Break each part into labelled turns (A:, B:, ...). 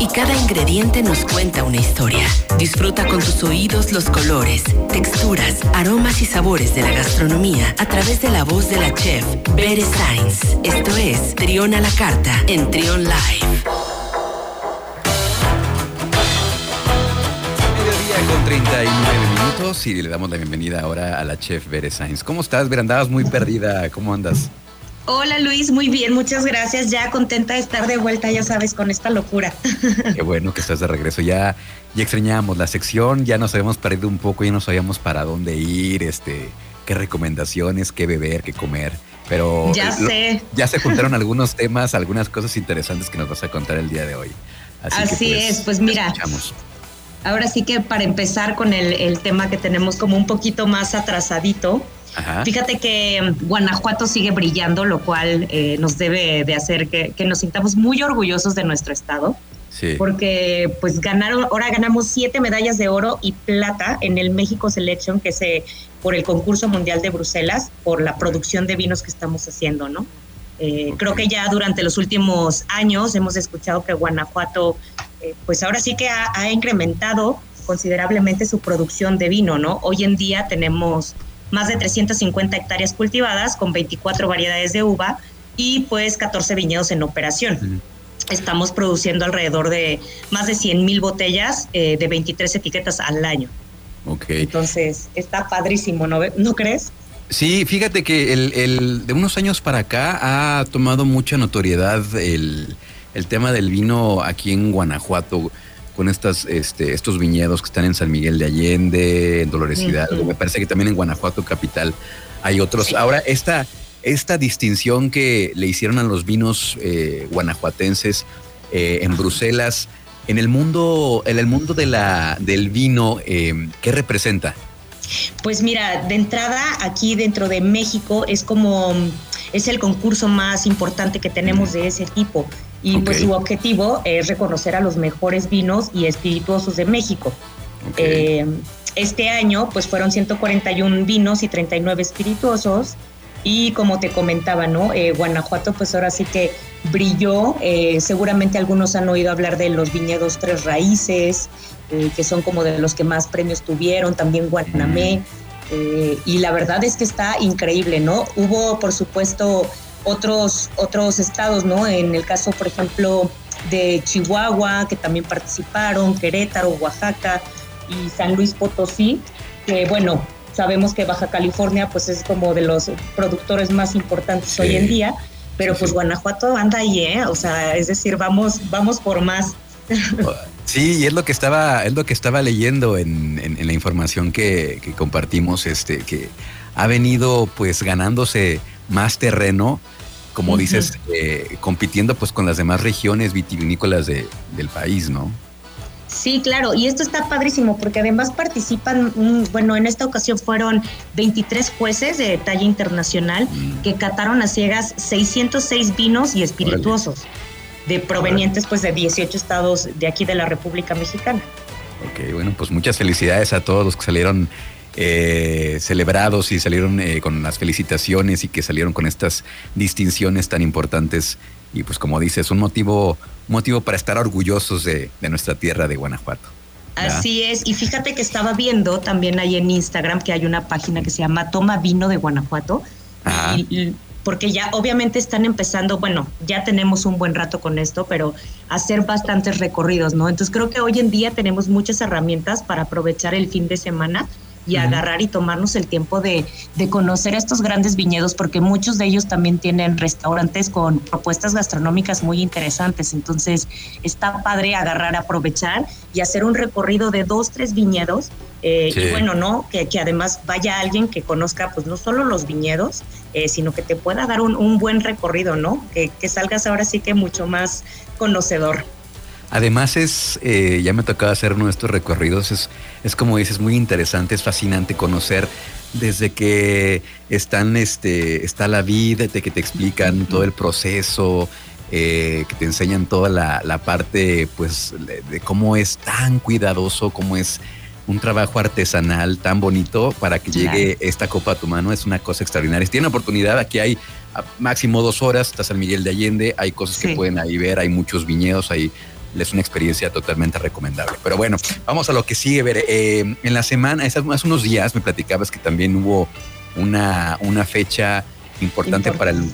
A: y cada ingrediente nos cuenta una historia. Disfruta con tus oídos los colores, texturas, aromas y sabores de la gastronomía a través de la voz de la chef Bere Sainz. Esto es Trión a la Carta en Trión Live.
B: Mediodía con 39 minutos y le damos la bienvenida ahora a la chef Bere Sainz. ¿Cómo estás, Bere? Andabas muy perdida. ¿Cómo andas?
C: Hola Luis, muy bien, muchas gracias. Ya contenta de estar de vuelta, ya sabes, con esta locura.
B: Qué bueno que estás de regreso. Ya, ya extrañábamos la sección, ya nos habíamos perdido un poco, ya no sabíamos para dónde ir, este, qué recomendaciones, qué beber, qué comer. Pero
C: ya sé.
B: Ya se juntaron algunos temas, algunas cosas interesantes que nos vas a contar el día de hoy.
C: Así, pues, es, pues mira. Ahora sí que para empezar con el, el tema que tenemos como un poquito más atrasadito, Fíjate que Guanajuato sigue brillando, lo cual eh, nos debe de hacer que, nos sintamos muy orgullosos de nuestro estado. Sí. Porque pues ganaron, ahora ganamos siete medallas de oro y plata en el México Selection, que se por el concurso mundial de Bruselas, por la producción de vinos que estamos haciendo, ¿no? Eh, creo que ya durante los últimos años hemos escuchado que Guanajuato, eh, pues ahora sí que ha, ha, incrementado considerablemente su producción de vino, ¿no? Hoy en día tenemos más de 350 hectáreas cultivadas con 24 variedades de uva y pues 14 viñedos en operación. Estamos produciendo alrededor de más de 100 mil botellas eh, de 23 etiquetas al año.
B: Okay.
C: Entonces, está padrísimo, ¿no, ¿no crees?
B: Sí, fíjate que el, de unos años para acá ha tomado mucha notoriedad el, el tema del vino aquí en Guanajuato con estas, este, estos viñedos que están en San Miguel de Allende, en Dolores Hidalgo. Me parece que también en Guanajuato capital hay otros. Ahora, esta, esta distinción que le hicieron a los vinos eh, guanajuatenses eh, en Bruselas, en el mundo, en el mundo de la, del vino, eh, ¿qué representa?
C: Pues mira, de entrada aquí dentro de México es como es el concurso más importante que tenemos de ese tipo y pues su objetivo es reconocer a los mejores vinos y espirituosos de México. Eh, este año pues fueron 141 vinos y 39 espirituosos y como te comentaba, ¿no? Eh, Guanajuato pues ahora sí que brilló, eh, seguramente algunos han oído hablar de los viñedos Tres Raíces, que son como de los que más premios tuvieron, también Guanamé, y la verdad es que está increíble, ¿no? Hubo por supuesto otros, otros estados, ¿no? En el caso, por ejemplo, de Chihuahua, que también participaron, Querétaro, Oaxaca y San Luis Potosí, que bueno, sabemos que Baja California pues es como de los productores más importantes hoy en día, pero pues Guanajuato anda ahí, ¿eh? O sea, es decir, vamos, vamos por más.
B: Sí, y es lo que estaba, es lo que estaba leyendo en, en, la información que, que, compartimos, este, que ha venido pues ganándose más terreno como dices, eh, compitiendo pues con las demás regiones vitivinícolas de, del país, ¿no?
C: Sí, claro, y esto está padrísimo porque además participan, mm, bueno, en esta ocasión fueron 23 jueces de talla internacional mm. que cataron a ciegas 606 vinos y espirituosos de provenientes pues de 18 estados de aquí de la República Mexicana.
B: Ok, bueno, pues muchas felicidades a todos los que salieron eh, celebrados y salieron eh, con las felicitaciones y que salieron con estas distinciones tan importantes. Y pues como dices, un motivo, motivo para estar orgullosos de, nuestra tierra de Guanajuato.
C: Así es, y fíjate que estaba viendo también ahí en Instagram que hay una página que se llama Toma Vino de Guanajuato. porque ya obviamente están empezando, bueno, ya tenemos un buen rato con esto, pero hacer bastantes recorridos, ¿no? Entonces creo que hoy en día tenemos muchas herramientas para aprovechar el fin de semana y agarrar y tomarnos el tiempo de, de, conocer estos grandes viñedos, porque muchos de ellos también tienen restaurantes con propuestas gastronómicas muy interesantes. Entonces, está padre agarrar, aprovechar y hacer un recorrido de dos, tres viñedos. Eh, y bueno, ¿no? Que, que, además vaya alguien que conozca, pues no solo los viñedos, eh, sino que te pueda dar un, un buen recorrido, ¿no? Que, que salgas ahora sí que mucho más conocedor.
B: Además es, eh, ya me tocaba hacer uno de estos recorridos, es, es como dices, muy interesante, es fascinante conocer desde que están, este, está la vida, de que te explican todo el proceso, eh, que te enseñan toda la, parte, pues, de, cómo es tan cuidadoso, cómo es un trabajo artesanal tan bonito para que llegue esta copa a tu mano, es una cosa extraordinaria. Si tienen oportunidad, aquí hay máximo dos horas, está San Miguel de Allende, hay cosas que pueden ahí ver, hay muchos viñedos, hay es una experiencia totalmente recomendable. Pero bueno, vamos a lo que sigue. Ver, eh, en la semana, hace unos días me platicabas que también hubo una, una fecha importante, para el,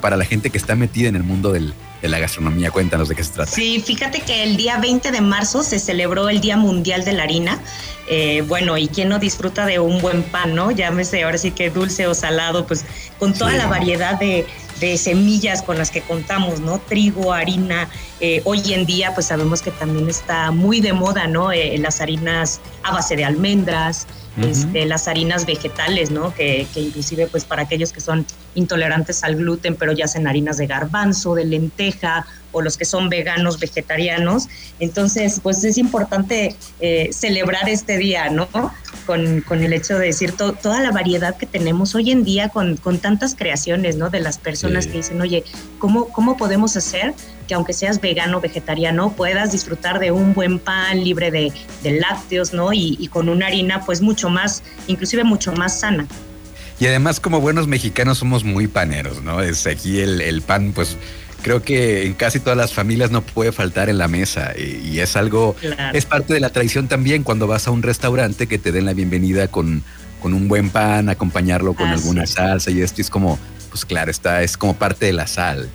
B: para la gente que está metida en el mundo del, de la gastronomía. Cuéntanos de qué se trata.
C: Sí, fíjate que el día 20 de marzo se celebró el Día Mundial de la Harina. Eh, bueno, y quién no disfruta de un buen pan, ¿no? Llámese ahora sí que dulce o salado, pues con toda la variedad de, de semillas con las que contamos, ¿no? Trigo, harina. Eh, hoy en día, pues sabemos que también está muy de moda, ¿no? Eh, las harinas a base de almendras, este, las harinas vegetales, ¿no? Que, que, inclusive, pues para aquellos que son intolerantes al gluten, pero ya hacen harinas de garbanzo, de lenteja o los que son veganos, vegetarianos. Entonces, pues es importante eh, celebrar este día, ¿no? Con, con el hecho de decir toda la variedad que tenemos hoy en día con, con tantas creaciones, ¿no? De las personas que dicen, oye, ¿cómo, ¿cómo podemos hacer que aunque seas vegano, vegetariano, puedas disfrutar de un buen pan libre de, de lácteos, ¿no? Y, y con una harina, pues mucho más, inclusive mucho más sana.
B: Y además, como buenos mexicanos, somos muy paneros, ¿no? Es aquí el, el pan, pues creo que en casi todas las familias no puede faltar en la mesa y, es algo, es parte de la tradición también cuando vas a un restaurante que te den la bienvenida con, con un buen pan, acompañarlo con alguna salsa y esto es como, pues claro, está, es como parte de la sal.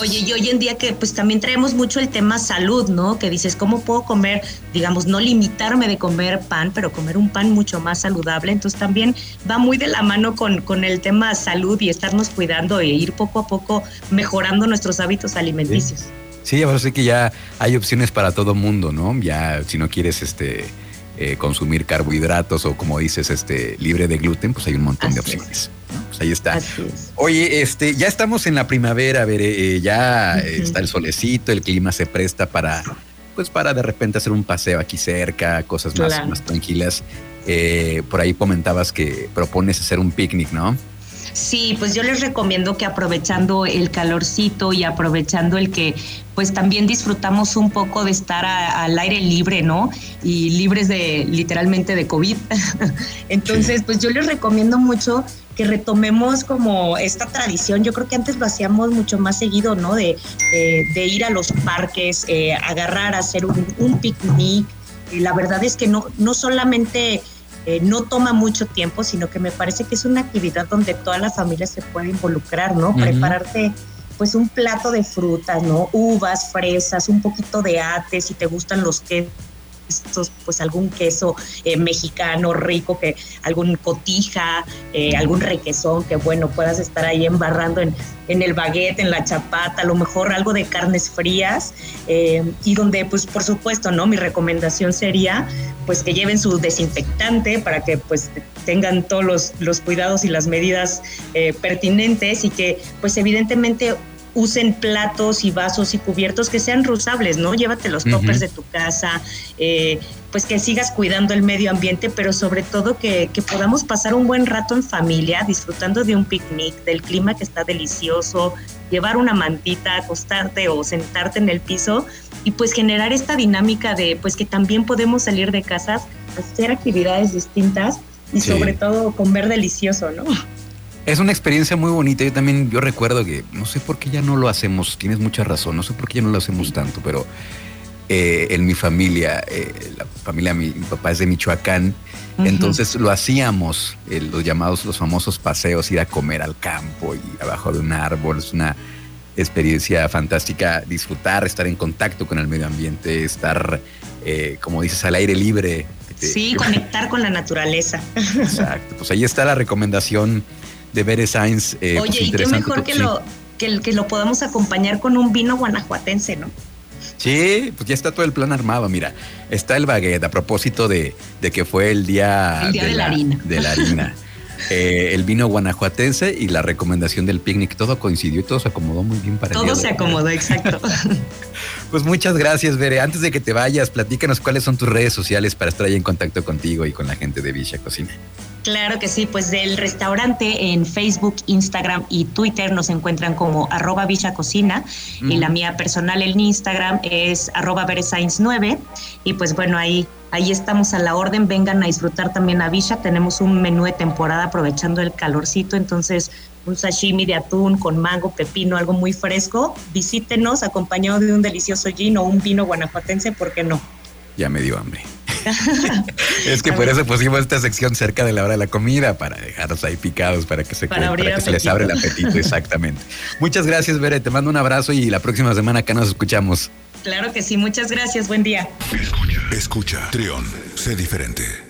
C: Oye, y hoy en día que pues también traemos mucho el tema salud, ¿no? Que dices, ¿cómo puedo comer, digamos, no limitarme de comer pan, pero comer un pan mucho más saludable? Entonces también va muy de la mano con, con el tema salud y estarnos cuidando e ir poco a poco mejorando nuestros hábitos alimenticios.
B: Sí, ahora sé que ya hay opciones para todo mundo, ¿no? Ya si no quieres este eh, consumir carbohidratos o como dices, este libre de gluten, pues hay un montón de opciones. Pues ahí está. Oye, este, ya estamos en la primavera, a ver, eh, ya está el solecito, el clima se presta para, pues para de repente hacer un paseo aquí cerca, cosas más, más tranquilas. Eh, por ahí comentabas que propones hacer un picnic, ¿no?
C: Sí, pues yo les recomiendo que aprovechando el calorcito y aprovechando el que pues también disfrutamos un poco de estar al aire libre, ¿no? Y libres de literalmente de COVID. Entonces, pues yo les recomiendo mucho que retomemos como esta tradición. Yo creo que antes lo hacíamos mucho más seguido, ¿no? De, de, ir a los parques, eh, agarrar, hacer un, un picnic. Y la verdad es que no, no solamente eh, no toma mucho tiempo, sino que me parece que es una actividad donde toda la familia se puede involucrar, ¿no? Prepararte pues un plato de frutas, ¿no? Uvas, fresas, un poquito de ate, si te gustan los quesos pues algún queso eh, mexicano rico, que algún cotija, eh, algún requesón, que bueno, puedas estar ahí embarrando en, en, el baguette, en la chapata, a lo mejor algo de carnes frías, eh, y donde pues por supuesto, ¿no? Mi recomendación sería pues que lleven su desinfectante para que pues tengan todos los, los cuidados y las medidas pertinentes y que pues evidentemente usen platos y vasos y cubiertos que sean reusables, ¿no? Llévate los toppers de tu casa, eh, pues que sigas cuidando el medio ambiente, pero sobre todo que, que, podamos pasar un buen rato en familia, disfrutando de un picnic, del clima que está delicioso, llevar una mantita, acostarte o sentarte en el piso y pues generar esta dinámica de pues que también podemos salir de casas, hacer actividades distintas y sobre todo comer delicioso, ¿no?
B: Es una experiencia muy bonita. Yo también, yo recuerdo que no sé por qué ya no lo hacemos. Tienes mucha razón. No sé por qué ya no lo hacemos tanto, pero eh, en mi familia, eh, la familia mi, papá es de Michoacán, entonces lo hacíamos, eh, los llamados, los famosos paseos, ir a comer al campo y abajo de un árbol. Es una experiencia fantástica, disfrutar, estar en contacto con el medio ambiente, estar, como dices, al aire libre.
C: Sí, conectar con la naturaleza.
B: Exacto. Pues ahí está la recomendación de Bere Sainz.
C: Eh, pues, Oye, y qué mejor que, lo, que, que lo podamos acompañar con un vino guanajuatense, ¿no?
B: Sí, pues ya está todo el plan armado. Mira, está el baguette a propósito de, de que fue el día,
C: de, la, harina.
B: De la harina. Eh, el vino guanajuatense y la recomendación del picnic. Todo coincidió y todo se acomodó muy bien para
C: Todo se acomodó, exacto.
B: pues muchas gracias, Bere. Antes de que te vayas, platícanos cuáles son tus redes sociales para estar ahí en contacto contigo y con la gente de Villa Cocina.
C: Claro que sí, pues del restaurante en Facebook, Instagram y Twitter nos encuentran como arroba Villa Cocina. Y la mía personal en Instagram es arroba 9 y pues bueno, ahí, ahí estamos a la orden, vengan a disfrutar también a Villa, tenemos un menú de temporada aprovechando el calorcito, entonces un sashimi de atún con mango, pepino, algo muy fresco, visítenos acompañado de un delicioso gin o un vino guanajuatense, ¿por qué no?
B: Ya me dio hambre. es que por eso pusimos esta sección cerca de la hora de la comida, para dejarlos ahí picados, para que se, para, que se les abre el apetito, exactamente. Muchas gracias, Bere, te mando un abrazo y la próxima semana acá nos escuchamos.
C: Claro que sí, muchas gracias, buen día.
D: Escucha, escucha, Trión, sé diferente.